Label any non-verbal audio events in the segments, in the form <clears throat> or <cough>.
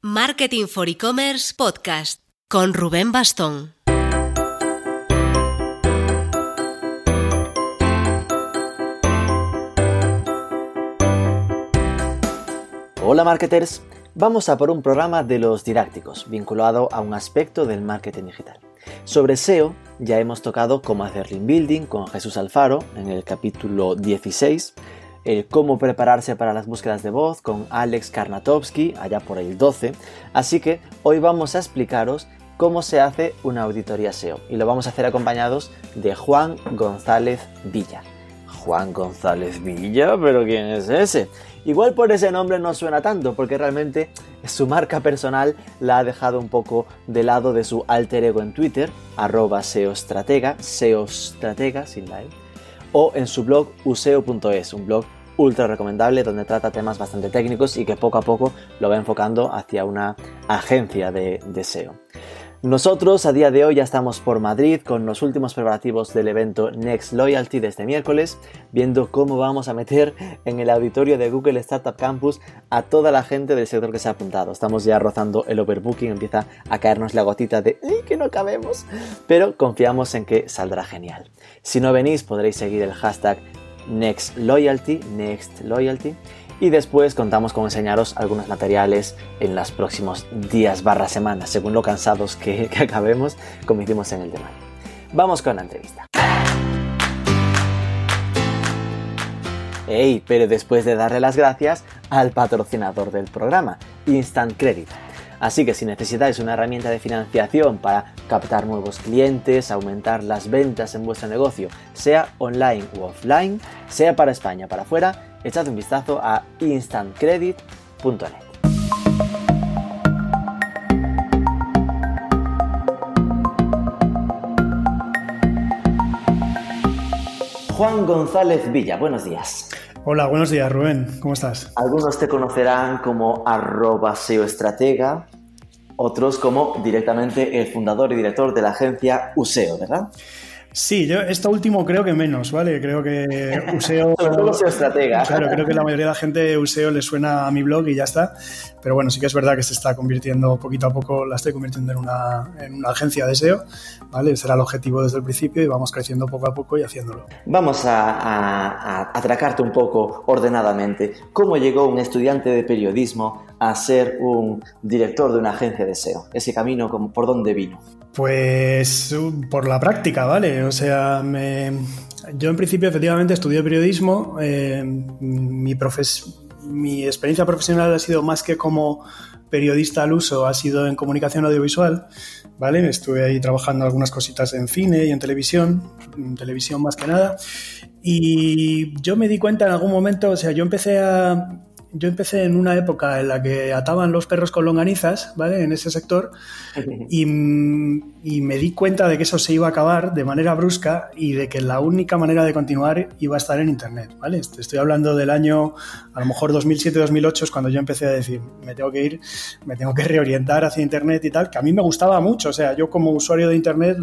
Marketing for E-Commerce Podcast con Rubén Bastón. Hola marketers, vamos a por un programa de los didácticos vinculado a un aspecto del marketing digital. Sobre SEO ya hemos tocado cómo hacer link building con Jesús Alfaro en el capítulo 16, el cómo prepararse para las búsquedas de voz con Alex Karnatowski allá por el 12, así que hoy vamos a explicaros cómo se hace una auditoría SEO y lo vamos a hacer acompañados de Juan González Villa. Juan González Villa, pero ¿quién es ese? Igual por ese nombre no suena tanto, porque realmente su marca personal la ha dejado un poco de lado de su alter ego en Twitter, arroba seostratega, seostratega sin la E, o en su blog useo.es, un blog ultra recomendable donde trata temas bastante técnicos y que poco a poco lo va enfocando hacia una agencia de, de SEO. Nosotros a día de hoy ya estamos por Madrid con los últimos preparativos del evento Next Loyalty de este miércoles, viendo cómo vamos a meter en el auditorio de Google Startup Campus a toda la gente del sector que se ha apuntado. Estamos ya rozando el overbooking, empieza a caernos la gotita de que no cabemos! Pero confiamos en que saldrá genial. Si no venís podréis seguir el hashtag Next Loyalty, Next Loyalty y después contamos con enseñaros algunos materiales en los próximos días barra semanas, según lo cansados que, <laughs> acabemos, como hicimos en el tema. Vamos con la entrevista. Ey, pero después de darle las gracias al patrocinador del programa, Instant Credit. Así que si necesitáis una herramienta de financiación para captar nuevos clientes, aumentar las ventas en vuestro negocio, sea online u offline, sea para España, para afuera, echad un vistazo a instantcredit.net. Juan González Villa, buenos días. Hola, buenos días Rubén, ¿cómo estás? Algunos te conocerán como arroba SEOestratega, otros como directamente el fundador y director de la agencia Useo, ¿verdad? Sí, yo esto último creo que menos, ¿vale? Creo que Useo... <laughs> Sobre todo. Claro, creo que la mayoría de la gente Useo le suena a mi blog y ya está. Pero bueno, sí que es verdad que se está convirtiendo poquito a poco, la estoy convirtiendo en una, en una agencia de SEO, ¿vale? Ese era el objetivo desde el principio y vamos creciendo poco a poco y haciéndolo. Vamos a, a, a atracarte un poco ordenadamente. ¿Cómo llegó un estudiante de periodismo a ser un director de una agencia de SEO? Ese camino, ¿por dónde vino? Pues por la práctica, ¿vale? O sea, me... yo en principio efectivamente estudié periodismo, eh, mi, mi experiencia profesional ha sido más que como periodista al uso, ha sido en comunicación audiovisual, ¿vale? Estuve ahí trabajando algunas cositas en cine y en televisión, en televisión más que nada, y yo me di cuenta en algún momento, o sea, yo empecé a yo empecé en una época en la que ataban los perros con longanizas, ¿vale? En ese sector, <laughs> y, y, me di cuenta de que eso se iba a acabar de manera brusca y de que la única manera de continuar iba a estar en Internet, ¿vale? Estoy hablando del año, a lo mejor 2007-2008 es cuando yo empecé a decir, me tengo que ir, me tengo que reorientar hacia Internet y tal, que a mí me gustaba mucho, o sea, yo como usuario de Internet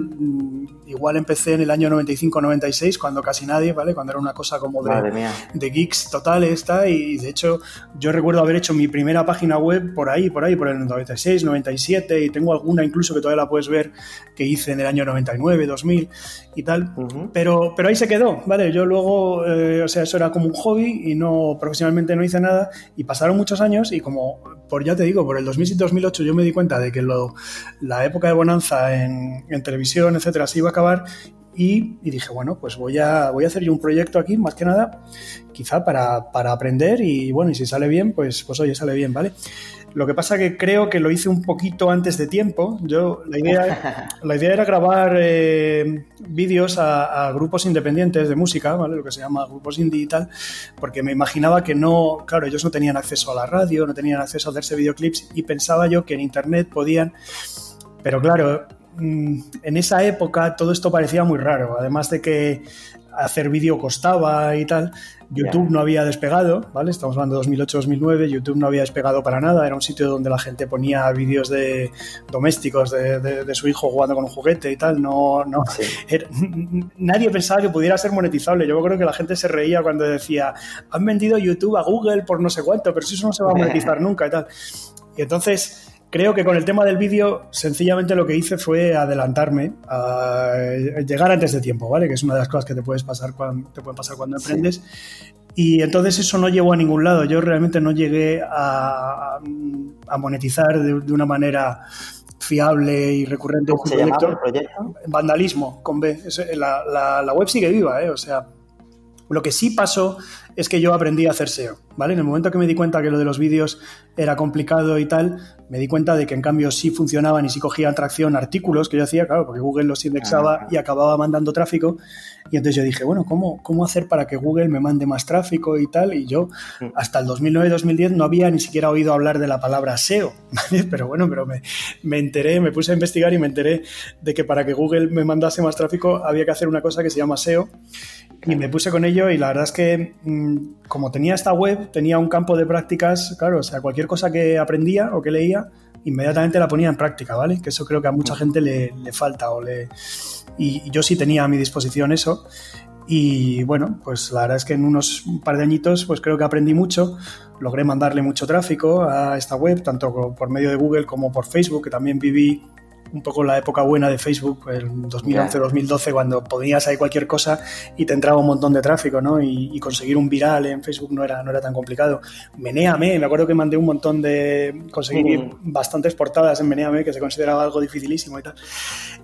igual empecé en el año 95-96, cuando casi nadie, ¿vale? Cuando era una cosa como de, de geeks totales, esta, y de hecho yo recuerdo haber hecho mi primera página web por ahí, por ahí, por el 96, 97, y tengo alguna incluso que todavía la puedes ver que hice en el año 99, 2000 y tal, uh -huh. pero, pero ahí se quedó, ¿vale? Yo luego, eh, o sea, eso era como un hobby y no, profesionalmente no hice nada, y pasaron muchos años y como, por ya te digo, por el 2007-2008 yo me di cuenta de que lo, la época de bonanza en, en televisión, etcétera, se iba a acabar y, y, dije, bueno, pues voy a, voy a hacer yo un proyecto aquí, más que nada, quizá para, para, aprender y bueno, y si sale bien, pues, pues oye, sale bien, ¿vale? Lo que pasa que creo que lo hice un poquito antes de tiempo. Yo, la idea, <laughs> la idea era grabar eh, vídeos a, a, grupos independientes de música, ¿vale? Lo que se llama grupos indie y tal, porque me imaginaba que no, claro, ellos no tenían acceso a la radio, no tenían acceso a hacerse videoclips y pensaba yo que en internet podían, pero claro, en esa época todo esto parecía muy raro, además de que hacer vídeo costaba y tal. YouTube yeah. no había despegado, ¿vale? Estamos hablando de 2008-2009, YouTube no había despegado para nada, era un sitio donde la gente ponía vídeos de domésticos de, de, de, su hijo jugando con un juguete y tal, no, no, sí. <laughs> era, nadie pensaba que pudiera ser monetizable, yo creo que la gente se reía cuando decía, han vendido YouTube a Google por no sé cuánto, pero si eso no se va a monetizar <laughs> nunca y tal. Y entonces creo que con el tema del vídeo, sencillamente lo que hice fue adelantarme, a llegar antes de tiempo, ¿vale? Que es una de las cosas que te, puedes pasar cuando, te pueden pasar cuando emprendes. Y entonces eso no llevó a ningún lado. Yo realmente no llegué a, monetizar de, una manera fiable y recurrente. ¿Cómo se llamaba el proyecto? Vandalismo, con B. La, la, web sigue viva, ¿eh? O sea, lo que sí pasó es que yo aprendí a hacer SEO, ¿vale? En el momento que me di cuenta que lo de los vídeos era complicado y tal, me di cuenta de que en cambio sí funcionaban y sí cogían tracción artículos que yo hacía, claro, porque Google los indexaba ah. y acababa mandando tráfico. Y entonces yo dije, bueno, ¿cómo, ¿cómo hacer para que Google me mande más tráfico y tal? Y yo hasta el 2009-2010 no había ni siquiera oído hablar de la palabra SEO, <laughs> ¿vale? Pero bueno, pero me, me enteré, me puse a investigar y me enteré de que para que Google me mandase más tráfico había que hacer una cosa que se llama SEO y me puse con ello y la verdad es que mm, como tenía esta web, tenía un campo de prácticas, claro, o sea, cualquier cosa que aprendía o que leía, inmediatamente la ponía en práctica, ¿vale? Que eso creo que a mucha gente le, falta o le... Y, yo sí tenía a mi disposición eso y bueno, pues la verdad es que en unos par de añitos pues creo que aprendí mucho, logré mandarle mucho tráfico a esta web, tanto por medio de Google como por Facebook, que también viví un poco la época buena de Facebook, el 2011-2012, cuando podías ahí cualquier cosa y te entraba un montón de tráfico, ¿no? Y, conseguir un viral en Facebook no era, no era tan complicado. Meneame, me acuerdo que mandé un montón de... conseguir mm. bastantes portadas en Meneame, que se consideraba algo dificilísimo y tal.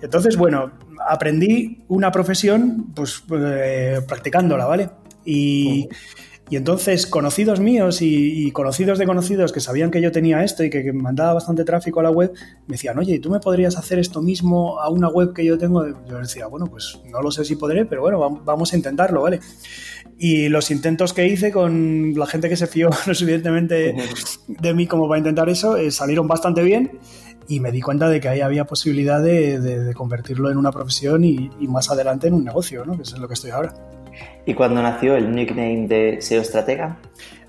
Entonces, bueno, aprendí una profesión, pues, eh, practicándola, ¿vale? Y... Mm. Y entonces conocidos míos y, conocidos de conocidos que sabían que yo tenía esto y que, mandaba bastante tráfico a la web, me decían, oye, ¿tú me podrías hacer esto mismo a una web que yo tengo? Yo decía, bueno, pues no lo sé si podré, pero bueno, vamos a intentarlo, ¿vale? Y los intentos que hice con la gente que se fió <laughs> lo suficientemente de mí como para intentar eso, eh, salieron bastante bien y me di cuenta de que ahí había posibilidad de, convertirlo en una profesión y, más adelante en un negocio, ¿no? que es en lo que estoy ahora. ¿Y cuándo nació el nickname de SEO Estratega?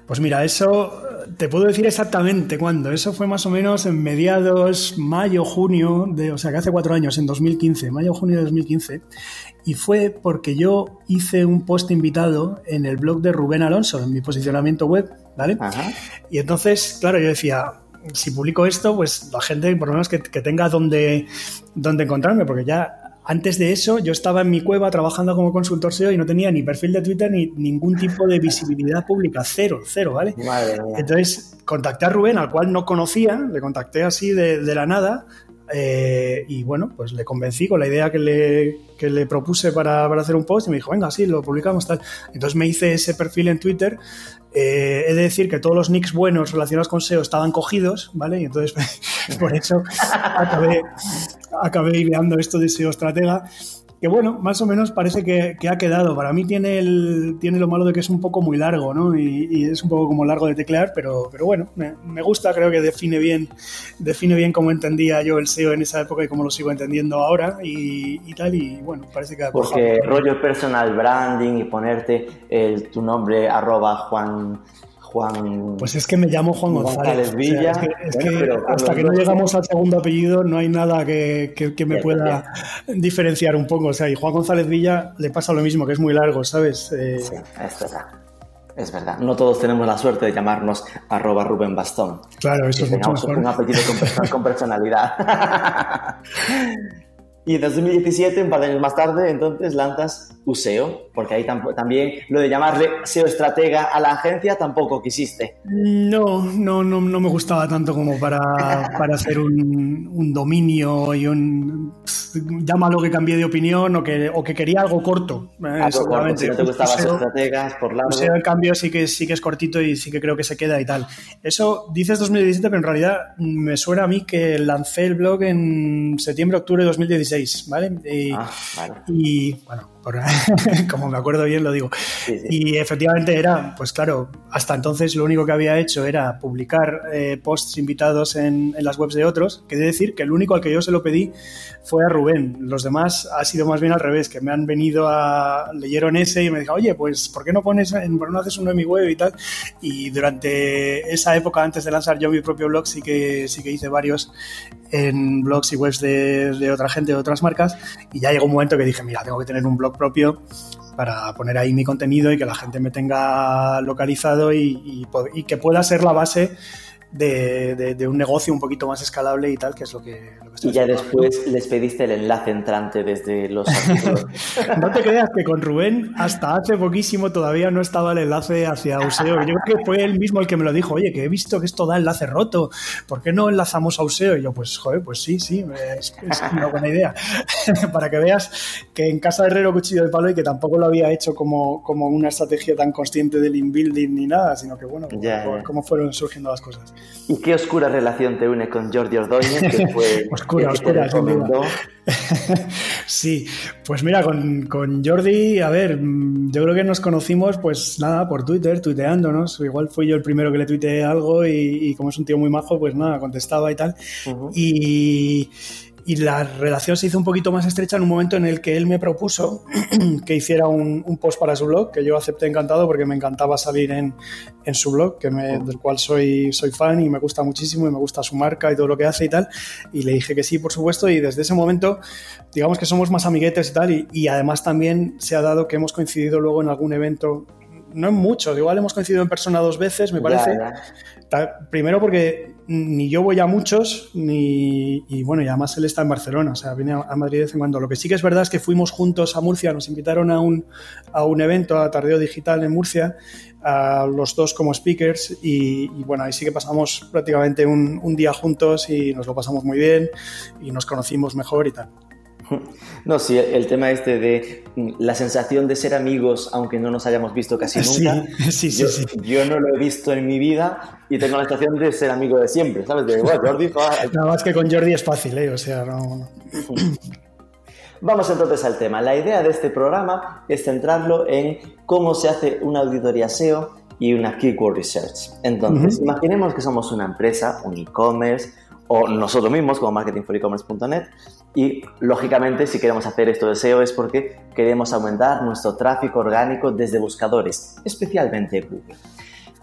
Pues mira, eso te puedo decir exactamente cuándo. Eso fue más o menos en mediados mayo, junio, de, o sea que hace cuatro años, en 2015, mayo, junio de 2015. Y fue porque yo hice un post invitado en el blog de Rubén Alonso, en mi posicionamiento web, ¿vale? Y entonces, claro, yo decía, si publico esto, pues la gente por lo menos que, tenga donde, donde encontrarme, porque ya antes de eso, yo estaba en mi cueva trabajando como consultor SEO y no tenía ni perfil de Twitter ni ningún tipo de visibilidad <laughs> pública, cero, cero, ¿vale? Entonces, contacté a Rubén, al cual no conocía, le contacté así de, la nada, eh, y bueno, pues le convencí con la idea que le, que le propuse para, para, hacer un post y me dijo, venga, sí, lo publicamos tal. Entonces me hice ese perfil en Twitter eh, he de decir que todos los nicks buenos relacionados con SEO estaban cogidos, ¿vale? Y entonces <laughs> por eso acabé, acabé ideando esto de SEO estratega que bueno, más o menos parece que, ha quedado. Para mí tiene, el, tiene lo malo de que es un poco muy largo, ¿no? Y, es un poco como largo de teclear, pero, pero bueno, me, gusta, creo que define bien, define bien cómo entendía yo el SEO en esa época y cómo lo sigo entendiendo ahora y, tal, y bueno, parece que... Porque rollo personal branding y ponerte el, tu nombre arroba Juan Juan. Pues es que me llamo Juan González. Villa. es que, hasta que no llegamos al segundo apellido no hay nada que, me pueda diferenciar un poco. O sea, y Juan González Villa le pasa lo mismo, que es muy largo, ¿sabes? Eh, sí, es verdad. Es verdad, no todos tenemos la suerte de llamarnos arroba Rubén Bastón. Claro, eso es mucho mejor. Un apellido con personalidad. <laughs> Y en 2017, un par de años más tarde, entonces lanzas USEO, porque ahí también lo de llamarle SEO estratega a la agencia tampoco quisiste. No, no, no, no me gustaba tanto como para, <laughs> para hacer un, un, dominio y un. Llámalo que cambié de opinión o que, o que quería algo corto. Eh, si no te gustaba SEO, estrategas por largo. En cambio, sí que, sí que es cortito y sí que creo que se queda y tal. Eso dices 2017, pero en realidad me suena a mí que lancé el blog en septiembre-octubre de 2016 ¿vale? Ah, y, bueno, <laughs> como me acuerdo bien lo digo. Y efectivamente era, pues claro, hasta entonces lo único que había hecho era publicar eh, posts invitados en, las webs de otros. Que decir que el único al que yo se lo pedí fue a Rubén. Los demás ha sido más bien al revés, que me han venido a, leyeron ese y me dijo, oye, pues ¿por qué no pones, por no haces uno en mi web y tal? Y durante esa época, antes de lanzar yo mi propio blog, sí que, sí que hice varios en blogs y webs de, de otra gente, de otras marcas. Y ya llegó un momento que dije, mira, tengo que tener un blog propio para poner ahí mi contenido y que la gente me tenga localizado y, que pueda ser la base de, un negocio un poquito más escalable y tal, que es lo que, estoy Y ya después les pediste el enlace entrante desde los <laughs> no te creas que con Rubén hasta hace poquísimo todavía no estaba el enlace hacia Useo. Yo creo que fue él mismo el que me lo dijo, oye, que he visto que esto da enlace roto, ¿por qué no enlazamos a Useo? Y yo, pues, joder, pues sí, sí, es, una buena idea. <laughs> Para que veas que en casa de Herrero Cuchillo de Palo y que tampoco lo había hecho como, como una estrategia tan consciente del inbuilding ni nada, sino que, bueno, cómo fueron surgiendo las cosas. ¿Y qué oscura relación te une con Jordi Ordóñez? Que <laughs> fue oscura, oscura, <laughs> sí, pues mira, con, con, Jordi, a ver, yo creo que nos conocimos, pues nada, por Twitter, tuiteándonos. Igual fui yo el primero que le tuiteé algo y, como es un tío muy majo, pues nada, contestaba y tal. Y y la relación se hizo un poquito más estrecha en un momento en el que él me propuso <clears throat> que hiciera un, post para su blog, que yo acepté encantado porque me encantaba salir en, en su blog, que me, del cual soy, soy fan y me gusta muchísimo y me gusta su marca y todo lo que hace y tal. Y le dije que sí, por supuesto, y desde ese momento, digamos que somos más amiguetes y tal, y, y además también se ha dado que hemos coincidido luego en algún evento no en muchos, igual hemos coincidido en persona dos veces, me parece. Primero porque ni yo voy a muchos, ni. Y bueno, y además él está en Barcelona, o sea, viene a, Madrid de vez en cuando. Lo que sí que es verdad es que fuimos juntos a Murcia, nos invitaron a un, a un evento, a Tardeo Digital en Murcia, a los dos como speakers, y, y bueno, ahí sí que pasamos prácticamente un, un día juntos y nos lo pasamos muy bien y nos conocimos mejor y tal. <laughs> No, sí, el tema este de la sensación de ser amigos aunque no nos hayamos visto casi nunca. <laughs> Sí, sí, yo, sí, yo, no lo he visto en mi vida y tengo la sensación de ser amigo de siempre, ¿sabes? De, bueno, Jordi... <laughs> Nada más que con Jordi es fácil, ¿eh? O sea, no... <clears throat> Vamos entonces al tema. La idea de este programa es centrarlo en cómo se hace una auditoría SEO y una keyword research. Entonces, imaginemos que somos una empresa, un e-commerce, o nosotros mismos como marketingforecommerce.net y lógicamente si queremos hacer esto de SEO es porque queremos aumentar nuestro tráfico orgánico desde buscadores, especialmente Google.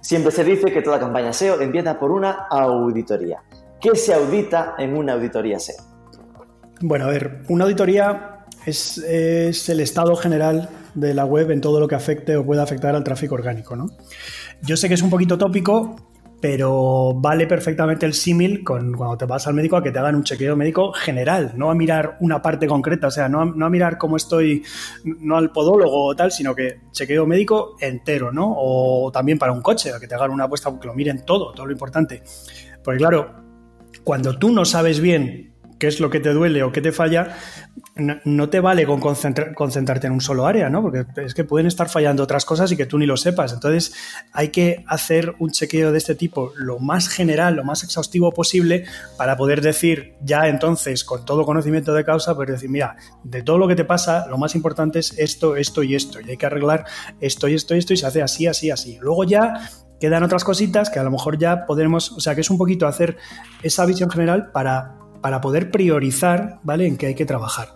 Siempre se dice que toda campaña SEO empieza por una auditoría. ¿Qué se audita en una auditoría SEO? Bueno, a ver, una auditoría es, el estado general de la web en todo lo que afecte o pueda afectar al tráfico orgánico, ¿no? Yo sé que es un poquito tópico, pero vale perfectamente el símil con cuando te vas al médico a que te hagan un chequeo médico general, no a mirar una parte concreta, o sea, no a, mirar cómo estoy, no al podólogo o tal, sino que chequeo médico entero, ¿no? O también para un coche, a que te hagan una apuesta, que lo miren todo, todo lo importante. Porque claro, cuando tú no sabes bien qué es lo que te duele o qué te falla, no, te vale con concentrarte en un solo área, ¿no? Porque es que pueden estar fallando otras cosas y que tú ni lo sepas. Entonces hay que hacer un chequeo de este tipo lo más general, lo más exhaustivo posible para poder decir ya entonces, con todo conocimiento de causa, pues decir, mira, de todo lo que te pasa, lo más importante es esto, esto y esto. Y hay que arreglar esto y esto y esto y se hace así, así, así. Luego ya quedan otras cositas que a lo mejor ya podremos, o sea, que es un poquito hacer esa visión general para para poder priorizar, ¿vale? En qué hay que trabajar.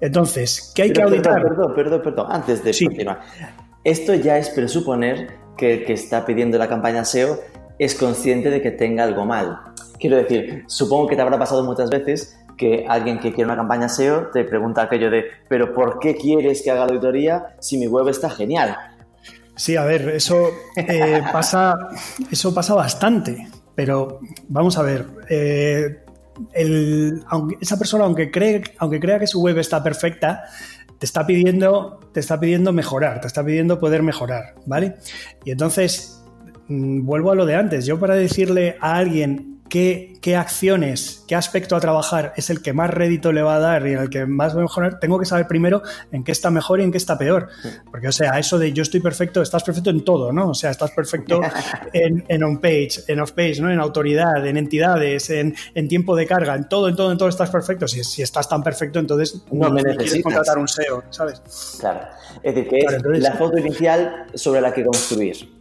Entonces, ¿qué hay que auditar? Perdón, perdón, perdón, antes de continuar. Esto ya es presuponer que el que está pidiendo la campaña SEO es consciente de que tenga algo mal. Quiero decir, supongo que te habrá pasado muchas veces que alguien que quiere una campaña SEO te pregunta aquello de, pero ¿por qué quieres que haga la auditoría si mi web está genial? Sí, a ver, eso eh, pasa, eso pasa bastante, pero vamos a ver, eh, esa persona, aunque, cree, aunque crea que su web está perfecta, te está pidiendo, te está pidiendo mejorar, te está pidiendo poder mejorar, ¿vale? Y entonces, mm, vuelvo a lo de antes, yo para decirle a alguien qué, acciones, qué aspecto a trabajar es el que más rédito le va a dar y el que más va a mejorar, tengo que saber primero en qué está mejor y en qué está peor. Porque, o sea, eso de yo estoy perfecto, estás perfecto en todo, ¿no? O sea, estás perfecto <laughs> en, en on-page, en off-page, ¿no? En autoridad, en entidades, en, tiempo de carga, en todo, en todo, en todo estás perfecto. Si, si estás tan perfecto, entonces no, me necesitas contratar un SEO, ¿sabes? Claro. Es decir, que es la foto inicial sobre la que construir.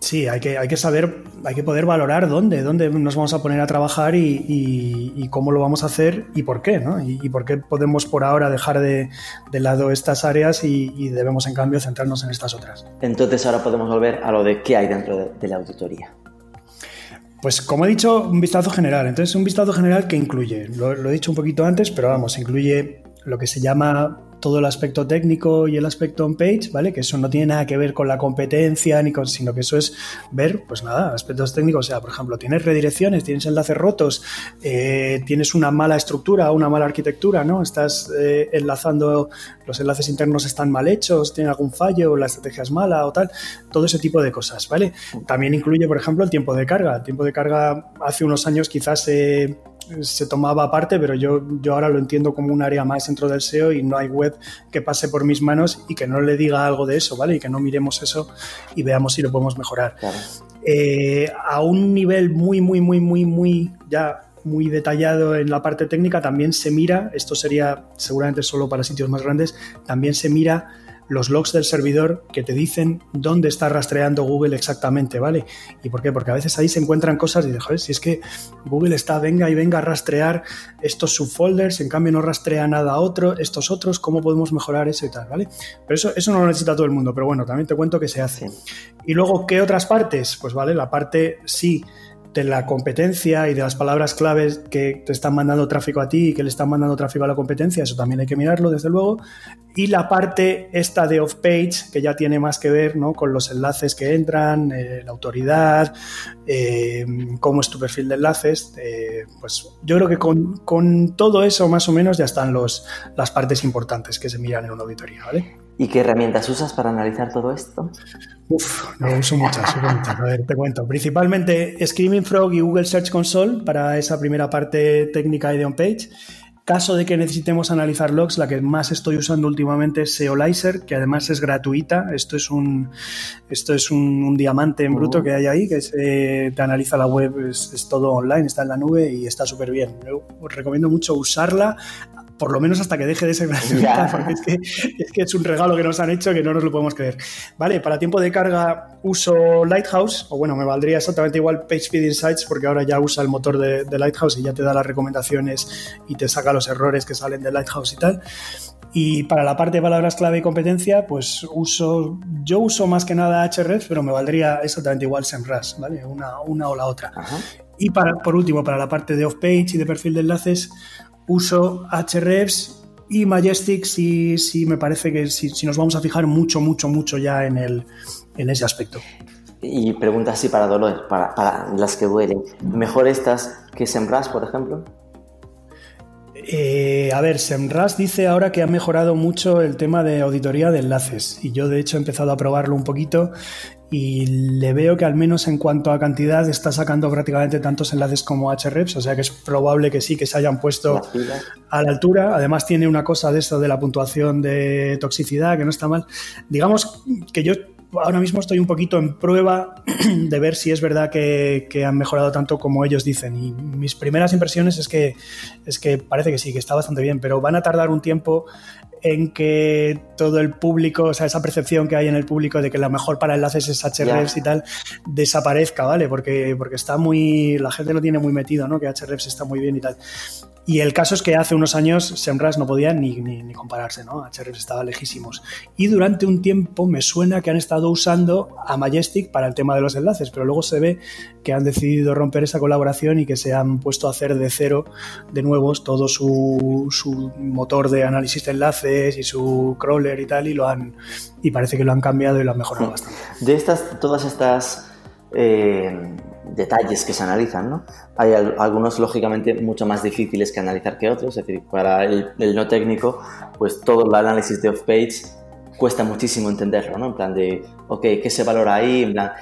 Sí, hay que, hay que saber, hay que poder valorar dónde, dónde nos vamos a poner a trabajar y, cómo lo vamos a hacer y por qué, ¿no? Y, por qué podemos por ahora dejar de, lado estas áreas y, debemos en cambio centrarnos en estas otras. Entonces ahora podemos volver a lo de qué hay dentro de, la auditoría. Pues como he dicho, un vistazo general. Entonces, un vistazo general que incluye, lo, lo, he dicho un poquito antes, pero vamos, incluye lo que se llama todo el aspecto técnico y el aspecto on-page, ¿vale? Que eso no tiene nada que ver con la competencia, ni con, sino que eso es ver, pues nada, aspectos técnicos. O sea, por ejemplo, tienes redirecciones, tienes enlaces rotos, eh, tienes una mala estructura, una mala arquitectura, ¿no? Estás eh, enlazando, los enlaces internos están mal hechos, tiene algún fallo, la estrategia es mala o tal, todo ese tipo de cosas, ¿vale? También incluye, por ejemplo, el tiempo de carga. El tiempo de carga hace unos años quizás eh, se tomaba aparte, pero yo, yo ahora lo entiendo como un área más dentro del SEO y no hay web que pase por mis manos y que no le diga algo de eso, ¿vale? Y que no miremos eso y veamos si lo podemos mejorar. Eh, a un nivel muy, muy, muy, muy, muy ya muy detallado en la parte técnica, también se mira, esto sería seguramente solo para sitios más grandes, también se mira los logs del servidor que te dicen dónde está rastreando Google exactamente, ¿vale? ¿Y por qué? Porque a veces ahí se encuentran cosas y dices, joder, si es que Google está, venga y venga a rastrear estos subfolders, en cambio no rastrea nada otro, estos otros, ¿cómo podemos mejorar eso y tal, ¿vale? Pero eso, eso no lo necesita todo el mundo, pero bueno, también te cuento que se hace. Y luego, ¿qué otras partes? Pues vale, la parte sí de la competencia y de las palabras claves que te están mandando tráfico a ti y que le están mandando tráfico a la competencia, eso también hay que mirarlo, desde luego. Y la parte esta de off-page, que ya tiene más que ver ¿no? con los enlaces que entran, eh, la autoridad, eh, cómo es tu perfil de enlaces, eh, pues yo creo que con, con, todo eso más o menos ya están los, las partes importantes que se miran en una auditoría, ¿vale? ¿Y qué herramientas usas para analizar todo esto? Uf, no uso muchas, A ver, te cuento. Principalmente Screaming Frog y Google Search Console para esa primera parte técnica y de on-page. Caso de que necesitemos analizar logs, la que más estoy usando últimamente es Seolizer, que además es gratuita. Esto es un, esto es un, diamante en bruto oh. que hay ahí, que se, te analiza la web, es, es, todo online, está en la nube y está súper bien. Yo os recomiendo mucho usarla por lo menos hasta que deje de ser gratuita, <laughs> porque es que, es que, es un regalo que nos han hecho que no nos lo podemos creer. Vale, para tiempo de carga uso Lighthouse, o bueno, me valdría exactamente igual PageSpeed Insights, porque ahora ya usa el motor de, de, Lighthouse y ya te da las recomendaciones y te saca los errores que salen de Lighthouse y tal. Y para la parte de palabras clave y competencia, pues uso, yo uso más que nada Hrefs, pero me valdría exactamente igual SEMrush, ¿vale? Una, una o la otra. Y para, por último, para la parte de off-page y de perfil de enlaces, uso Hrefs y Majestic sí, sí me parece que si, si, nos vamos a fijar mucho, mucho, mucho ya en, el, en ese aspecto. Y pregunta así para dolor, para, para las que duelen. ¿Mejor estas que SEMrush, por ejemplo? Eh, a ver, SEMrush dice ahora que ha mejorado mucho el tema de auditoría de enlaces y yo de hecho he empezado a probarlo un poquito y le veo que al menos en cuanto a cantidad está sacando prácticamente tantos enlaces como Hrefs, o sea que es probable que sí, que se hayan puesto a la altura. Además tiene una cosa de esto de la puntuación de toxicidad que no está mal. Digamos que yo ahora mismo estoy un poquito en prueba <clears throat> de ver si es verdad que, han mejorado tanto como ellos dicen. Y mis primeras impresiones es que, es que parece que sí, que está bastante bien, pero van a tardar un tiempo en que todo el público, o sea, esa percepción que hay en el público de que lo mejor para enlaces es Hrefs y tal, desaparezca, ¿vale? Porque, porque está muy. La gente lo tiene muy metido, ¿no? Que Hrefs está muy bien y tal. Y el caso es que hace unos años SEMrush no podía ni, ni, compararse, ¿no? Hrefs estaba lejísimos. Y durante un tiempo me suena que han estado usando a Majestic para el tema de los enlaces, pero luego se ve que han decidido romper esa colaboración y que se han puesto a hacer de cero de nuevos todo su, su motor de análisis de enlaces y su crawler y tal, y lo han y parece que lo han cambiado y lo han mejorado bastante. De estas, todas estas eh, detalles que se analizan, ¿no? Hay algunos, lógicamente, mucho más difíciles que analizar que otros, es decir, para el, no técnico, pues todo el análisis de off-page cuesta muchísimo entenderlo, ¿no? En plan de, ok, ¿qué se valora ahí? En plan,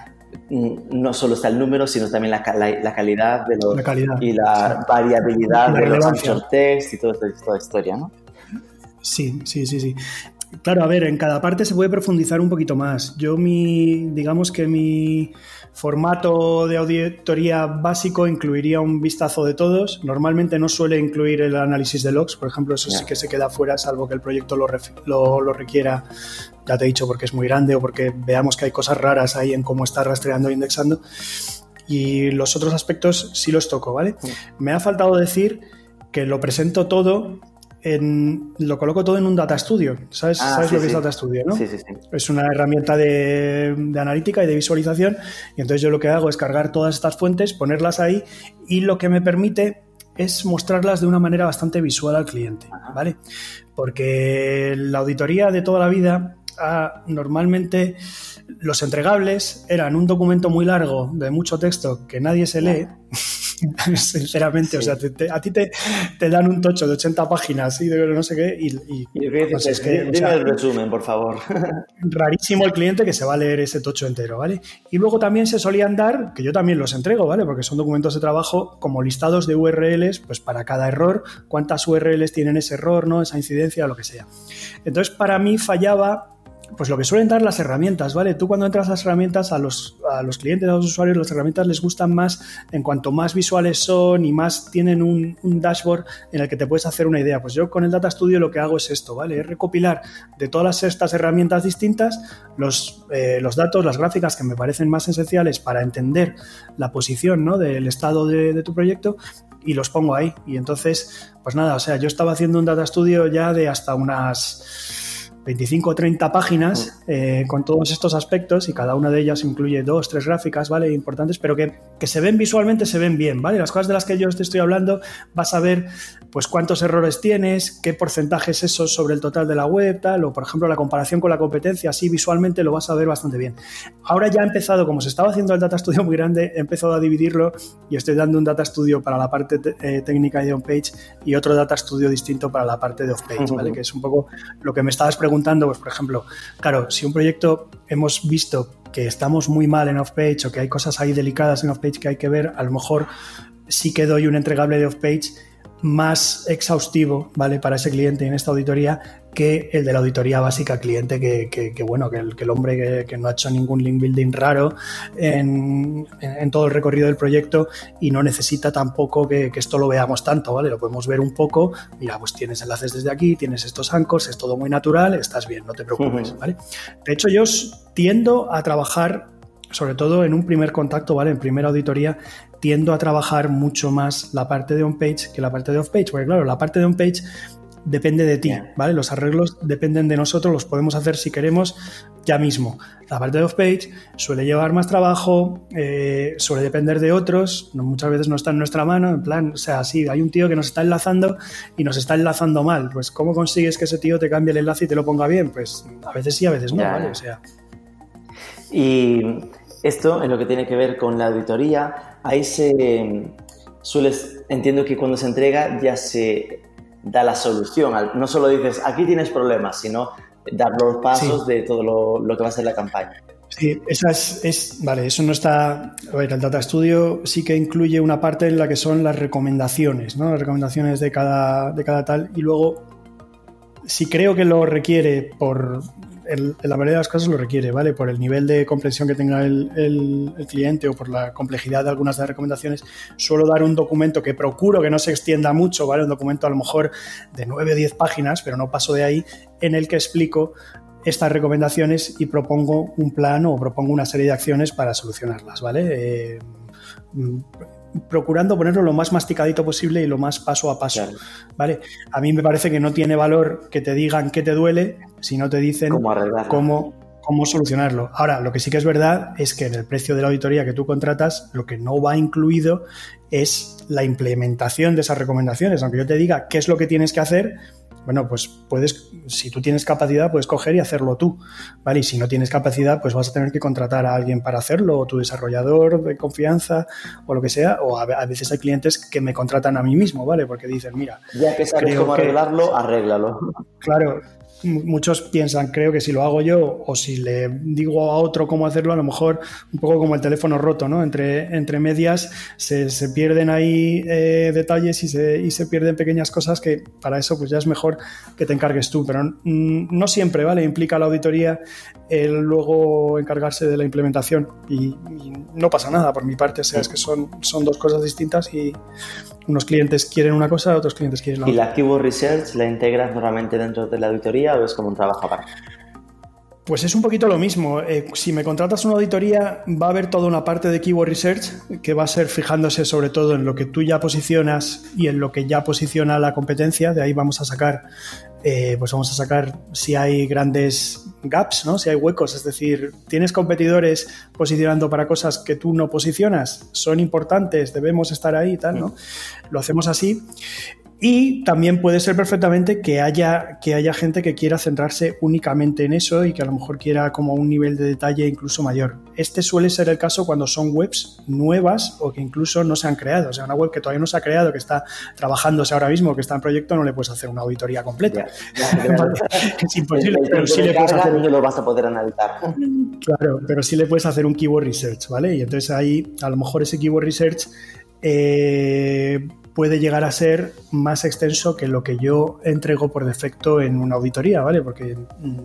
mm, no solo está el número, sino también la, la, calidad, de los, y la variabilidad de los anchor text y toda esta historia, ¿no? Sí, sí, sí, sí. Claro, a ver, en cada parte se puede profundizar un poquito más. Yo mi, digamos que mi formato de auditoría básico incluiría un vistazo de todos. Normalmente no suele incluir el análisis de logs, por ejemplo, eso sí que se queda fuera, salvo que el proyecto lo, lo, requiera, ya te he dicho, porque es muy grande o porque veamos que hay cosas raras ahí en cómo está rastreando e indexando. Y los otros aspectos sí los toco, ¿vale? Me ha faltado decir que lo presento todo lo coloco todo en un Data Studio. ¿Sabes, ah, ¿sabes lo que es Data Studio? ¿no? Sí, sí, es una herramienta de, analítica y de visualización. Y entonces yo lo que hago es cargar todas estas fuentes, ponerlas ahí y lo que me permite es mostrarlas de una manera bastante visual al cliente, ¿vale? Porque la auditoría de toda la vida ah, normalmente los entregables eran un documento muy largo de mucho texto que nadie se lee. <laughs> <laughs> Sinceramente, o sea, a ti te, dan un tocho de 80 páginas y de no sé qué. Y, es que, dime el resumen, por favor. <laughs> Rarísimo el cliente que se va a leer ese tocho entero, ¿vale? Y luego también se solían dar, que yo también los entrego, ¿vale? Porque son documentos de trabajo como listados de URLs, pues para cada error, cuántas URLs tienen ese error, ¿no? Esa incidencia, lo que sea. Entonces, para mí fallaba pues lo que suelen dar las herramientas, ¿vale? Tú cuando entras las herramientas, a los, a los clientes, a los usuarios, las herramientas les gustan más en cuanto más visuales son y más tienen un, dashboard en el que te puedes hacer una idea. Pues yo con el Data Studio lo que hago es esto, ¿vale? Es recopilar de todas estas herramientas distintas los, eh, los datos, las gráficas que me parecen más esenciales para entender la posición, ¿no? Del estado de, de tu proyecto y los pongo ahí. Y entonces, pues nada, o sea, yo estaba haciendo un Data Studio ya de hasta unas 25 o 30 páginas mm. eh, con todos estos aspectos y cada una de ellas incluye dos, tres gráficas, ¿vale? Importantes, pero que, que, se ven visualmente, se ven bien, ¿vale? Las cosas de las que yo te estoy hablando, vas a ver, pues, cuántos errores tienes, qué porcentaje es eso sobre el total de la web, tal, o, por ejemplo, la comparación con la competencia, así visualmente lo vas a ver bastante bien. Ahora ya he empezado, como se estaba haciendo el Data Studio muy grande, he empezado a dividirlo y estoy dando un Data Studio para la parte eh, técnica y de on-page y otro Data Studio distinto para la parte de off-page, ¿vale? Que es un poco lo que me estabas preguntando pues por ejemplo, claro, si un proyecto hemos visto que estamos muy mal en off-page o que hay cosas ahí delicadas en off-page que hay que ver, a lo mejor sí que doy un entregable de off-page más exhaustivo, ¿vale? Para ese cliente en esta auditoría que el de la auditoría básica cliente, que, bueno, que el, hombre que, no ha hecho ningún link building raro en, todo el recorrido del proyecto y no necesita tampoco que, esto lo veamos tanto, ¿vale? Lo podemos ver un poco, mira, pues tienes enlaces desde aquí, tienes estos anchors, es todo muy natural, estás bien, no te preocupes, ¿vale? De hecho, yo tiendo a trabajar sobre todo en un primer contacto, ¿vale? En primera auditoría, tiendo a trabajar mucho más la parte de on-page que la parte de off-page, porque claro, la parte de on-page depende de ti, ¿vale? Los arreglos dependen de nosotros, los podemos hacer si queremos ya mismo. La parte de off-page suele llevar más trabajo, eh, suele depender de otros, muchas veces no está en nuestra mano, en plan, o sea, sí, hay un tío que nos está enlazando y nos está enlazando mal, pues ¿cómo consigues que ese tío te cambie el enlace y te lo ponga bien? Pues a veces sí, a veces no, ¿vale? O sea... Y esto, en lo que tiene que ver con la auditoría, ahí se suele, entiendo que cuando se entrega ya se da la solución. No solo dices, aquí tienes problemas, sino dar los pasos de todo lo, que va a ser la campaña. Sí, esa es, vale, eso no está, a ver, el Data Studio sí que incluye una parte en la que son las recomendaciones, ¿no? Las recomendaciones de cada, de cada tal y luego si creo que lo requiere por, en la mayoría de los casos lo requiere, ¿vale? Por el nivel de comprensión que tenga el, cliente o por la complejidad de algunas de las recomendaciones, suelo dar un documento que procuro que no se extienda mucho, ¿vale? Un documento a lo mejor de 9 o 10 páginas, pero no paso de ahí, en el que explico estas recomendaciones y propongo un plan o propongo una serie de acciones para solucionarlas, ¿vale? Eh, procurando ponerlo lo más masticadito posible y lo más paso a paso. ¿vale? A mí me parece que no tiene valor que te digan qué te duele si no te dicen cómo, cómo, solucionarlo. Ahora, lo que sí que es verdad es que en el precio de la auditoría que tú contratas, lo que no va incluido es la implementación de esas recomendaciones. Aunque yo te diga qué es lo que tienes que hacer, bueno, pues puedes, si tú tienes capacidad, puedes coger y hacerlo tú, ¿vale? Y si no tienes capacidad, pues vas a tener que contratar a alguien para hacerlo, o tu desarrollador de confianza, o lo que sea, o a, veces hay clientes que me contratan a mí mismo, ¿vale? Porque dicen, mira... Ya que sabes cómo arreglarlo, arréglalo. Claro, muchos piensan, creo que si lo hago yo o si le digo a otro cómo hacerlo, a lo mejor un poco como el teléfono roto, ¿no? Entre, entre medias se, pierden ahí eh, detalles y se, y se, pierden pequeñas cosas que para eso pues ya es mejor que te encargues tú, pero mm, no siempre, ¿vale? Implica la auditoría el luego encargarse de la implementación y, no pasa nada por mi parte, o sea, es que son, son dos cosas distintas y unos clientes quieren una cosa, otros clientes quieren la otra. ¿Y la Keyword Research la integras normalmente dentro de la auditoría o es como un trabajo aparte? Pues es un poquito lo mismo. Eh, si me contratas una auditoría, va a haber toda una parte de Keyword Research que va a ser fijándose sobre todo en lo que tú ya posicionas y en lo que ya posiciona la competencia. De ahí vamos a sacar eh, pues vamos a sacar si hay grandes gaps, ¿no? Si hay huecos, es decir, tienes competidores posicionando para cosas que tú no posicionas, son importantes, debemos estar ahí y tal, ¿no? Lo hacemos así. Y también puede ser perfectamente que haya, que haya gente que quiera centrarse únicamente en eso y que a lo mejor quiera como un nivel de detalle incluso mayor. Este suele ser el caso cuando son webs nuevas o que incluso no se han creado. O sea, una web que todavía no se ha creado, que está trabajándose ahora mismo, que está en proyecto, no le puedes hacer una auditoría completa. <laughs> es imposible, pero sí le puedes hacer... No lo vas a poder analizar. Claro, pero sí le puedes hacer un keyword research, ¿vale? Y entonces ahí, a lo mejor ese keyword research eh, puede llegar a ser más extenso que lo que yo entrego por defecto en una auditoría, ¿vale? Porque mm,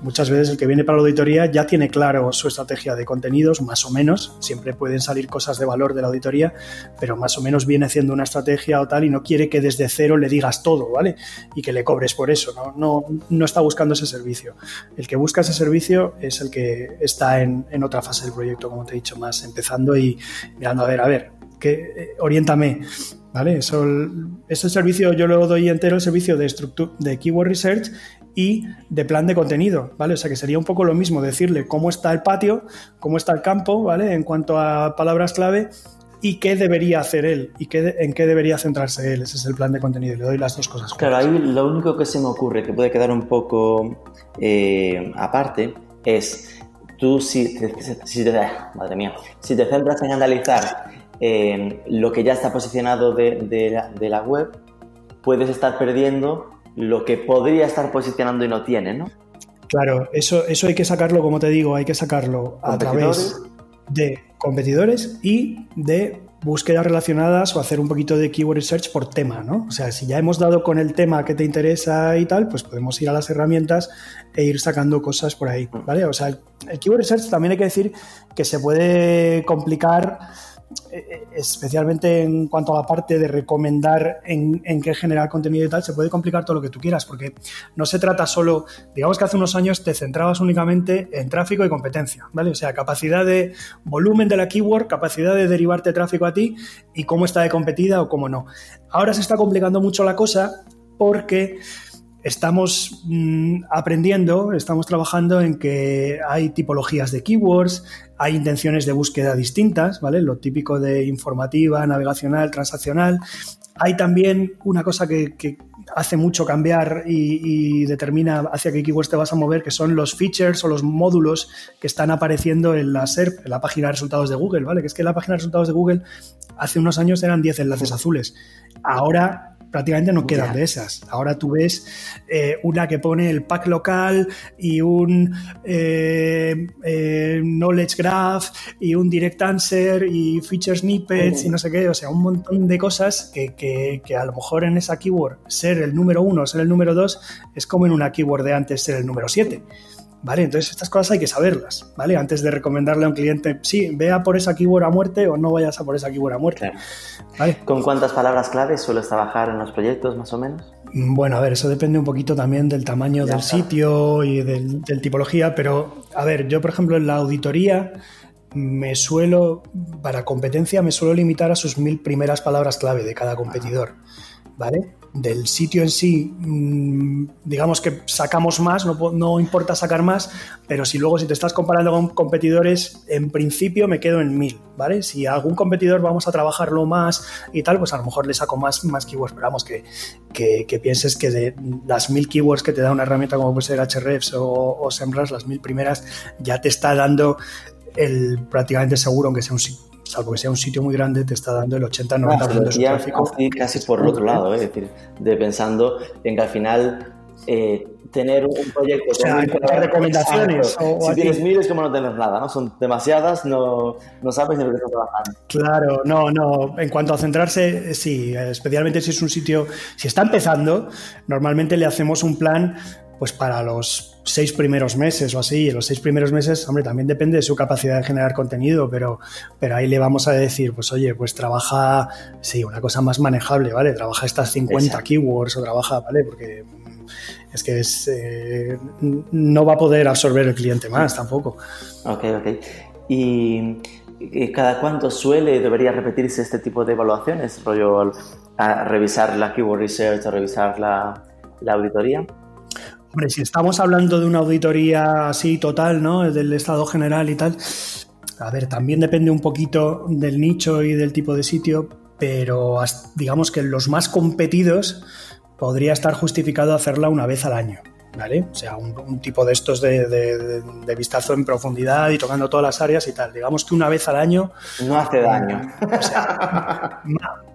muchas veces el que viene para la auditoría ya tiene claro su estrategia de contenidos, más o menos, siempre pueden salir cosas de valor de la auditoría, pero más o menos viene haciendo una estrategia o tal y no quiere que desde cero le digas todo, ¿vale? Y que le cobres por eso, ¿no? No, no está buscando ese servicio. El que busca ese servicio es el que está en, otra fase del proyecto, como te he dicho, más empezando y mirando, a ver, a ver, que eh, oriéntame ¿Vale? Eso, ese servicio yo lo doy entero, el servicio de, de Keyword Research y de plan de contenido, ¿vale? O sea que sería un poco lo mismo decirle cómo está el patio, cómo está el campo, ¿vale? En cuanto a palabras clave y qué debería hacer él y qué, en qué debería centrarse él. Ese es el plan de contenido. Le doy las dos cosas. Claro, ahí lo único que se me ocurre que puede quedar un poco eh, aparte es tú si si te, madre mía, si te centras en analizar lo que ya está posicionado de, la, web, puedes estar perdiendo lo que podría estar posicionando y no tiene, ¿no? Claro, eso, eso hay que sacarlo, como te digo, hay que sacarlo a través de competidores y de búsquedas relacionadas o hacer un poquito de keyword research por tema, ¿no? O sea, si ya hemos dado con el tema que te interesa y tal, pues podemos ir a las herramientas e ir sacando cosas por ahí, ¿vale? O sea, el keyword research también hay que decir que se puede complicar especialmente en cuanto a la parte de recomendar en, qué generar contenido y tal, se puede complicar todo lo que tú quieras, porque no se trata solo, digamos que hace unos años te centrabas únicamente en tráfico y competencia, ¿vale? O sea, capacidad de volumen de la keyword, capacidad de derivarte tráfico a ti y cómo está de competida o cómo no. Ahora se está complicando mucho la cosa porque estamos mm, aprendiendo, estamos trabajando en que hay tipologías de keywords, hay intenciones de búsqueda distintas, ¿vale? Lo típico de informativa, navegacional, transaccional. Hay también una cosa que, hace mucho cambiar y, determina hacia qué keywords te vas a mover, que son los features o los módulos que están apareciendo en la SERP, en la página de resultados de Google, ¿vale? Que es que la página de resultados de Google hace unos años eran 10 enlaces azules. Ahora prácticamente no quedan de esas. Ahora tú ves eh, una que pone el pack local y un eh, eh, knowledge graph y un direct answer y feature snippets y no sé qué, o sea, un montón de cosas que, que, a lo mejor en esa keyword ser el número uno, ser el número dos, es como en una keyword de antes ser el número siete. ¿Vale? Entonces estas cosas hay que saberlas, ¿vale? Antes de recomendarle a un cliente, sí, vea por esa keyword a muerte o no vayas a por esa keyword a muerte. ¿Con cuántas palabras claves sueles trabajar en los proyectos más o menos? Mm, bueno, a ver, eso depende un poquito también del tamaño del sitio y del, del, tipología, pero a ver, yo por ejemplo en la auditoría me suelo, para competencia, me suelo limitar a sus mil primeras palabras clave de cada competidor, ¿vale? Del sitio en sí, mm, digamos que sacamos más, no, importa sacar más, pero si luego si te estás comparando con competidores, en principio me quedo en mil, ¿vale? Si algún competidor vamos a trabajarlo más y tal, pues a lo mejor le saco más, más keywords, pero vamos, que, que, pienses que de las mil keywords que te da una herramienta como puede ser Hrefs o, o SEMrush, las mil primeras, ya te está dando el prácticamente seguro, aunque sea un salvo que sea un sitio muy grande, te está dando el 80-90% de su tráfico. Casi, casi por el otro lado, ¿eh? es decir, de pensando en que al final eh, tener un proyecto o sea, con recomendaciones si tienes mil es como no tener nada no son demasiadas no, no sabes de lo que estás trabajando claro no no en cuanto a centrarse sí especialmente si es un sitio si está empezando normalmente le hacemos un plan pues para los seis primeros meses o así. Y los seis primeros meses, hombre, también depende de su capacidad de generar contenido, pero, pero ahí le vamos a decir, pues oye, pues trabaja, sí, una cosa más manejable, ¿vale? Trabaja estas 50 keywords o trabaja, ¿vale? Porque mm, es que es, eh, no va a poder absorber el cliente más tampoco. Ok, ok. Y cada cuánto suele debería repetirse este tipo de evaluaciones, rollo a revisar la keyword research, a revisar la, la auditoría? Hombre, si estamos hablando de una auditoría así total, ¿no? Del Estado general y tal, a ver, también depende un poquito del nicho y del tipo de sitio, pero digamos que los más competidos podría estar justificado hacerla una vez al año. ¿Vale? O sea, un, tipo de estos de, vistazo en profundidad y tocando todas las áreas y tal. Digamos que una vez al año. No hace daño. O sea, <laughs>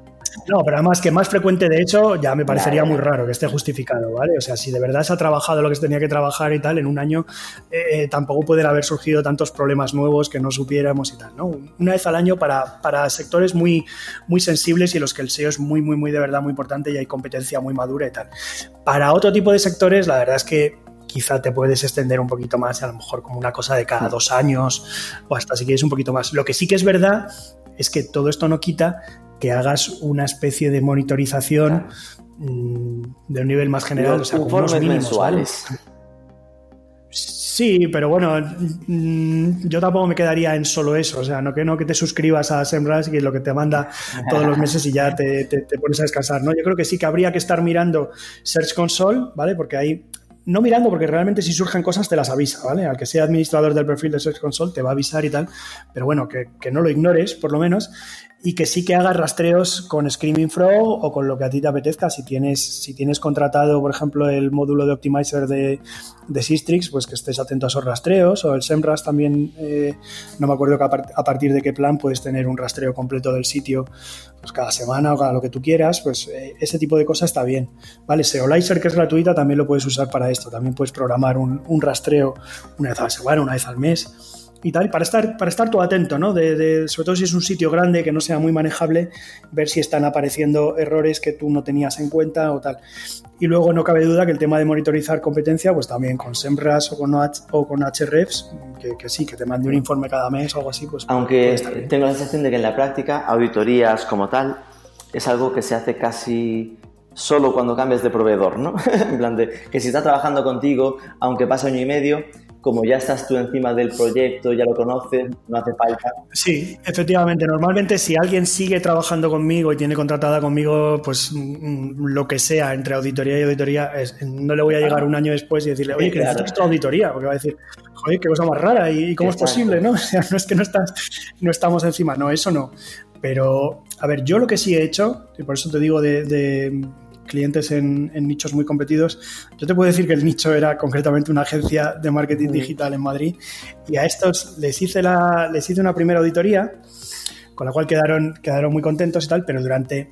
no, pero además que más frecuente, de hecho, ya me parecería muy raro que esté justificado, ¿vale? O sea, si de verdad se ha trabajado lo que se tenía que trabajar y tal, en un año eh, tampoco pueden haber surgido tantos problemas nuevos que no supiéramos y tal, ¿no? Una vez al año para, para sectores muy, muy sensibles y en los que el SEO es muy, muy, muy de verdad muy importante y hay competencia muy madura y tal. Para otro tipo de sectores, la verdad es que quizá te puedes extender un poquito más, a lo mejor como una cosa de cada dos años o hasta si quieres un poquito más. Lo que sí que es verdad es que todo esto no quita que hagas una especie de monitorización mm, de un nivel más general. Los o sea, informes mensuales. Sí, pero bueno, mm, yo tampoco me quedaría en solo eso. O sea, no que no que te suscribas a SEMrush y lo que te manda todos los meses y ya te, te, pones a descansar. ¿no? Yo creo que sí que habría que estar mirando Search Console, ¿vale? Porque ahí no mirando, porque realmente si surgen cosas te las avisa, ¿vale? Al que sea administrador del perfil de Search Console te va a avisar y tal, pero bueno, que, que no lo ignores, por lo menos y que sí que hagas rastreos con Screaming Frog o con lo que a ti te apetezca. Si tienes, si tienes contratado, por ejemplo, el módulo de Optimizer de, de Sistrix, pues que estés atento a esos rastreos. O el SEMrush también, eh, no me acuerdo que a, partir de qué plan puedes tener un rastreo completo del sitio pues cada semana o cada lo que tú quieras. Pues eh, ese tipo de cosas está bien. Vale, Seolizer, que es gratuita, también lo puedes usar para esto. También puedes programar un, un rastreo una vez a la semana, una vez al mes y tal, para estar, para estar todo atento, ¿no? De, sobre todo si es un sitio grande que no sea muy manejable, ver si están apareciendo errores que tú no tenías en cuenta o tal. Y luego no cabe duda que el tema de monitorizar competencia, pues también con SEMRAS o con, o con HREFs, que, sí, que te mande un informe cada mes o algo así, pues... Aunque tengo la sensación de que en la práctica, auditorías como tal, es algo que se hace casi solo cuando cambias de proveedor, ¿no? <laughs> en plan de que si está trabajando contigo, aunque pase año y medio, como ya estás tú encima del proyecto, ya lo conoces, no hace falta. Sí, efectivamente. Normalmente si alguien sigue trabajando conmigo y tiene contratada conmigo, pues mm, lo que sea, entre auditoría y auditoría, no le voy a llegar un año después y decirle, oye, que necesitas tu auditoría, porque va a decir, joder, qué cosa más rara y, cómo es posible, ¿no? <laughs> O sea, no es que no, estás, no estamos encima, no, eso no. Pero, a ver, yo lo que sí he hecho, y por eso te digo de clientes en, nichos muy competidos. Yo te puedo decir que el nicho era concretamente una agencia de marketing digital en Madrid y a estos les hice, la, les hice una primera auditoría con la cual quedaron, quedaron muy contentos y tal, pero durante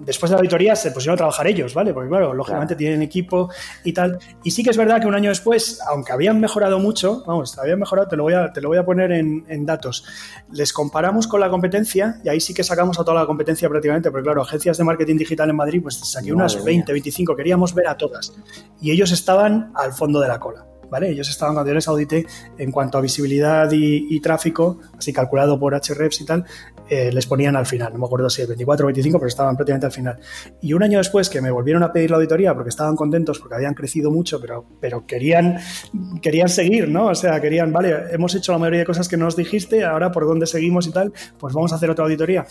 después de la auditoría se pusieron a trabajar ellos, ¿vale? Porque claro, lógicamente tienen equipo y tal. Y sí que es verdad que un año después, aunque habían mejorado mucho, vamos, habían mejorado, te lo voy a, te lo voy a poner en, datos. Les comparamos con la competencia y ahí sí que sacamos a toda la competencia prácticamente, porque claro, agencias de marketing digital en Madrid, pues saqué unas 20, 25, queríamos ver a todas. Y ellos estaban al fondo de la cola. ¿Vale? Ellos estaban cuando yo les audité en cuanto a visibilidad y, tráfico, así calculado por HREFs y tal, eh, les ponían al final. No me acuerdo si el 24 o 25, pero estaban prácticamente al final. Y un año después que me volvieron a pedir la auditoría porque estaban contentos, porque habían crecido mucho, pero, pero querían, querían seguir, ¿no? O sea, querían, vale, hemos hecho la mayoría de cosas que nos dijiste, ahora por dónde seguimos y tal, pues vamos a hacer otra auditoría.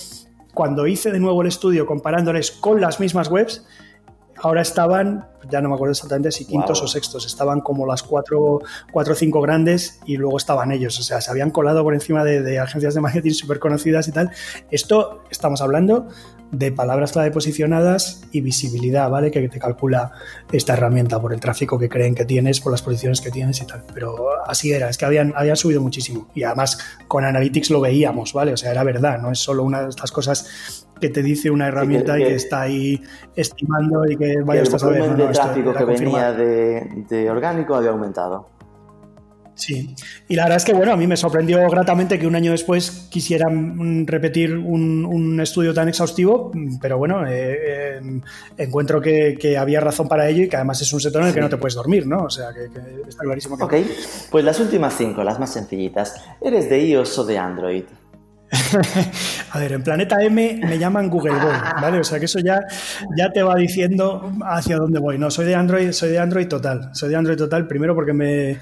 Cuando hice de nuevo el estudio comparándoles con las mismas webs, ahora estaban, ya no me acuerdo exactamente si quintos o sextos, estaban como las cuatro, cuatro o cinco grandes y luego estaban ellos, o sea, se habían colado por encima de, agencias de marketing súper conocidas y tal. Esto estamos hablando de palabras clave posicionadas y visibilidad, ¿vale? Que te calcula esta herramienta por el tráfico que creen que tienes, por las posiciones que tienes y tal. Pero así era, es que habían, habían subido muchísimo. Y además con Analytics lo veíamos, ¿vale? O sea, era verdad, no es solo una de estas cosas que te dice una herramienta y que está ahí estimando y que vaya a saber. El de tráfico que venía de, orgánico había aumentado. Sí, y la verdad es que bueno, a mí me sorprendió gratamente que un año después quisieran repetir un, estudio tan exhaustivo, pero bueno, eh, eh, encuentro que, había razón para ello y que además es un sector en el que no te puedes dormir, ¿no? O sea, que, está clarísimo que... Ok, pues las últimas cinco, las más sencillitas. ¿Eres de iOS o de Android? <laughs> a ver, en Planeta M me llaman Google Boy, ¿vale? O sea que eso ya, ya te va diciendo hacia dónde voy. No, soy de Android, soy de Android total. Soy de Android total, primero porque me,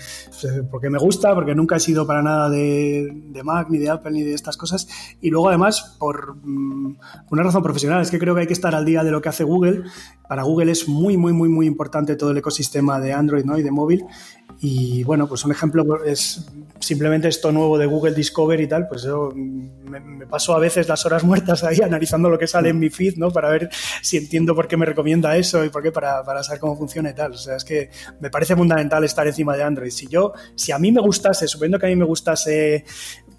porque me gusta, porque nunca he sido para nada de, Mac, ni de Apple, ni de estas cosas. Y luego además, por mm, una razón profesional, es que creo que hay que estar al día de lo que hace Google para Google es muy, muy, muy, muy importante todo el ecosistema de Android ¿no? y de móvil. Y bueno, pues un ejemplo es simplemente esto nuevo de Google Discover y tal, pues yo me, paso a veces las horas muertas ahí analizando lo que sale en mi feed, ¿no? Para ver si entiendo por qué me recomienda eso y por qué para, para saber cómo funciona y tal. O sea, es que me parece fundamental estar encima de Android. Si yo, si a mí me gustase, suponiendo que a mí me gustase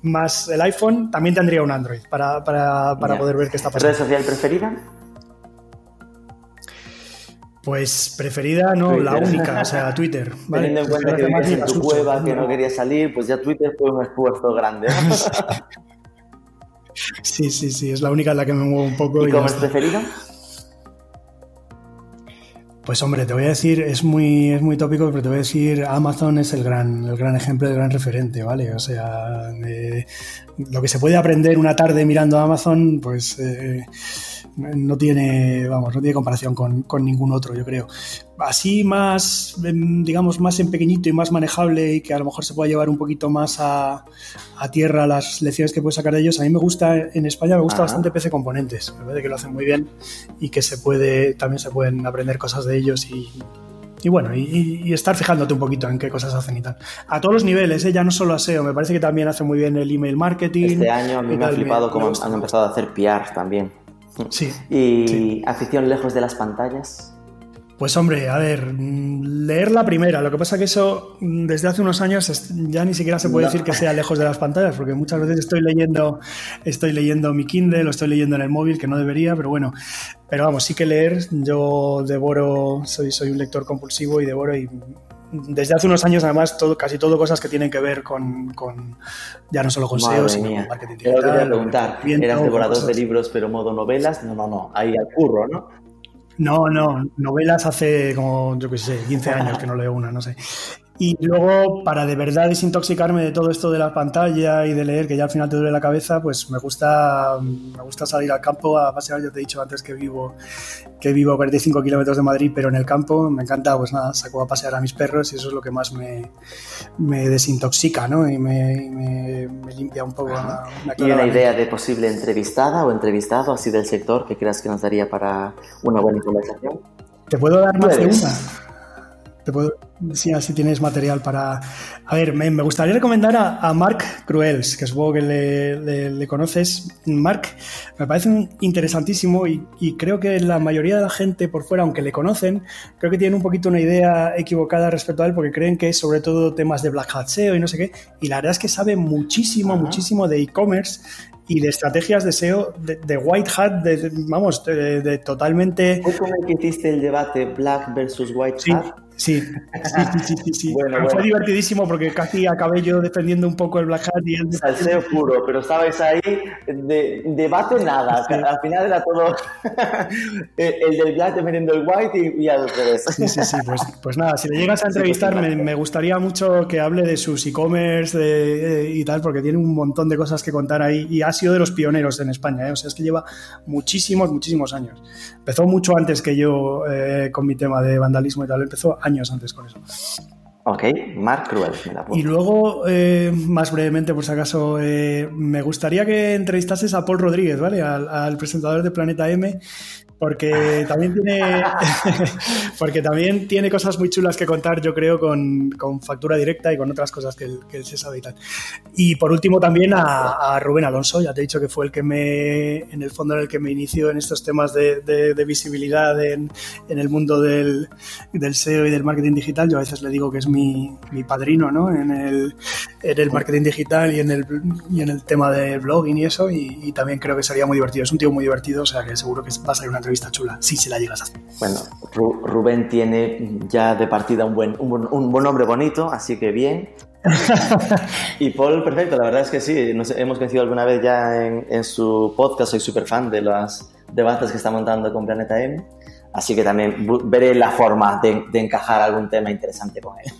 más el iPhone, también tendría un Android para, para, para poder ver qué está pasando. ¿Red social preferida? Pues preferida, no, la única, o sea, Twitter. <laughs> Teniendo en cuenta que vivías en tu cueva, que no querías salir, pues ya Twitter fue un esfuerzo grande. <laughs> sí, sí, sí, es la única en la que me muevo un poco. ¿Y, cómo es preferida? Pues hombre, te voy a decir, es muy, es muy tópico, pero te voy a decir, Amazon es el gran, el gran ejemplo, el gran referente, ¿vale? O sea, lo que se puede aprender una tarde mirando Amazon, pues eh, no tiene, vamos, no tiene comparación con, ningún otro, yo creo. Así más, digamos, más en pequeñito y más manejable y que a lo mejor se pueda llevar un poquito más a, tierra las lecciones que puedes sacar de ellos. A mí me gusta, en España me gusta bastante PC Componentes, me parece que lo hacen muy bien y que se puede, también se pueden aprender cosas de ellos y, y bueno, y, estar fijándote un poquito en qué cosas hacen y tal. A todos los niveles, ¿eh? ya no solo a SEO, me parece que también hace muy bien el email marketing. Este año a mí me ha flipado cómo han empezado a hacer PR también. Sí. ¿Y afición lejos de las pantallas? Pues hombre, a ver, leer la primera. Lo que pasa que eso desde hace unos años ya ni siquiera se puede decir que sea lejos de las pantallas, porque muchas veces estoy leyendo, estoy leyendo mi Kindle, lo estoy leyendo en el móvil, que no debería, pero bueno. Pero vamos, sí que leer. Yo devoro, soy, soy un lector compulsivo y devoro y desde hace unos años, además, todo, casi todo cosas que tienen que ver con, ya no solo con SEO, sino con marketing digital. Te quería preguntar, ¿eras devorador de libros pero modo novelas? No, no, no, ahí al curro, ¿no? No, no, novelas hace como, yo qué sé, 15 años que no leo una, no sé. Y luego, para de verdad desintoxicarme de todo esto de la pantalla y de leer, que ya al final te duele la cabeza, pues me gusta, me gusta salir al campo a pasear. Ya te he dicho antes que vivo, que vivo a 45 kilómetros de Madrid, pero en el campo me encanta, pues nada, saco a pasear a mis perros y eso es lo que más me, me desintoxica, ¿no? Y me, me, limpia un poco. Una, ¿Y una idea de posible entrevistada o entrevistado así del sector que creas que nos daría para una buena conversación? ¿Te puedo dar más de una? Te puedo, si así tienes material para... A ver, me, gustaría recomendar a, Mark Cruels, que supongo que le, conoces. Mark me parece interesantísimo y, creo que la mayoría de la gente por fuera, aunque le conocen, creo que tienen un poquito una idea equivocada respecto a él porque creen que es sobre todo temas de Black Hat SEO y no sé qué. Y la verdad es que sabe muchísimo, muchísimo de e-commerce y de estrategias de SEO de, white hat, de, vamos, de, totalmente... ¿Fue como que hiciste el debate Black versus White Hat? Sí, sí, sí, sí, Fue divertidísimo porque casi acabé yo defendiendo un poco el Black Hat y. Salseo puro, pero estabais ahí, de, debate nada, al final era todo <laughs> el del Black defendiendo el White y, al revés. Sí, sí, sí, pues, <laughs> pues nada, si le llegas a entrevistar me, gustaría mucho que hable de sus e-commerce y tal, porque tiene un montón de cosas que contar ahí y ha sido de los pioneros en España, ¿eh? o sea, es que lleva muchísimos, muchísimos años. Empezó mucho antes que yo eh, con mi tema de vandalismo y tal, empezó años antes con eso. Ok, Mark Cruel. y luego, eh, más brevemente, por si acaso, eh, me gustaría que entrevistases a Paul Rodríguez, ¿vale? al, presentador de Planeta M, porque también tiene <laughs> porque también tiene cosas muy chulas que contar, yo creo, con, factura directa y con otras cosas que él, se sabe y tal. Y por último también a, Rubén Alonso, ya te he dicho que fue el que me, en el fondo en el que me inició en estos temas de, visibilidad en, el mundo del, SEO y del marketing digital. Yo a veces le digo que es mi, padrino, ¿no? En el, en el marketing digital y en el, y en el tema de blogging y eso, y, y también creo que sería muy divertido. Es un tío muy divertido, o sea que seguro que va a salir una entrevista chula, si se la llegas a hacer. Bueno, Rubén tiene ya de partida un buen, un, buen nombre bonito, así que bien. <laughs> y Paul, perfecto, la verdad es que sí, nos hemos conocido alguna vez ya en, su podcast, soy súper fan de los debates que está montando con Planeta M, así que también veré la forma de, encajar algún tema interesante con él.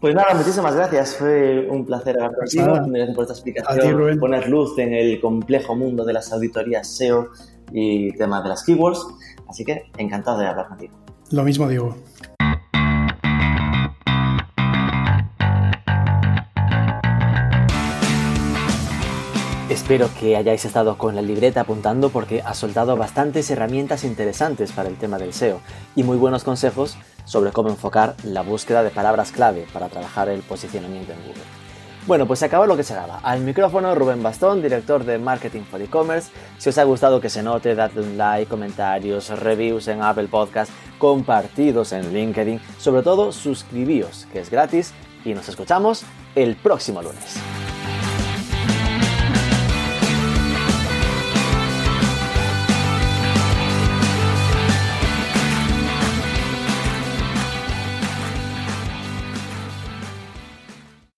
Pues nada, muchísimas gracias. Fue un placer hablar contigo. Gracias por esta explicación, poner luz en el complejo mundo de las auditorías SEO y temas de las keywords. Así que encantado de hablar contigo. Lo mismo digo. Espero que hayáis estado con la libreta apuntando porque ha soltado bastantes herramientas interesantes para el tema del SEO y muy buenos consejos sobre cómo enfocar la búsqueda de palabras clave para trabajar el posicionamiento en Google. Bueno, pues se acabó lo que se daba. Al micrófono Rubén Bastón, director de Marketing for E-Commerce. Si os ha gustado que se note, dadle un like, comentarios, reviews en Apple Podcast, compartidos en LinkedIn. Sobre todo, suscribíos, que es gratis. Y nos escuchamos el próximo lunes.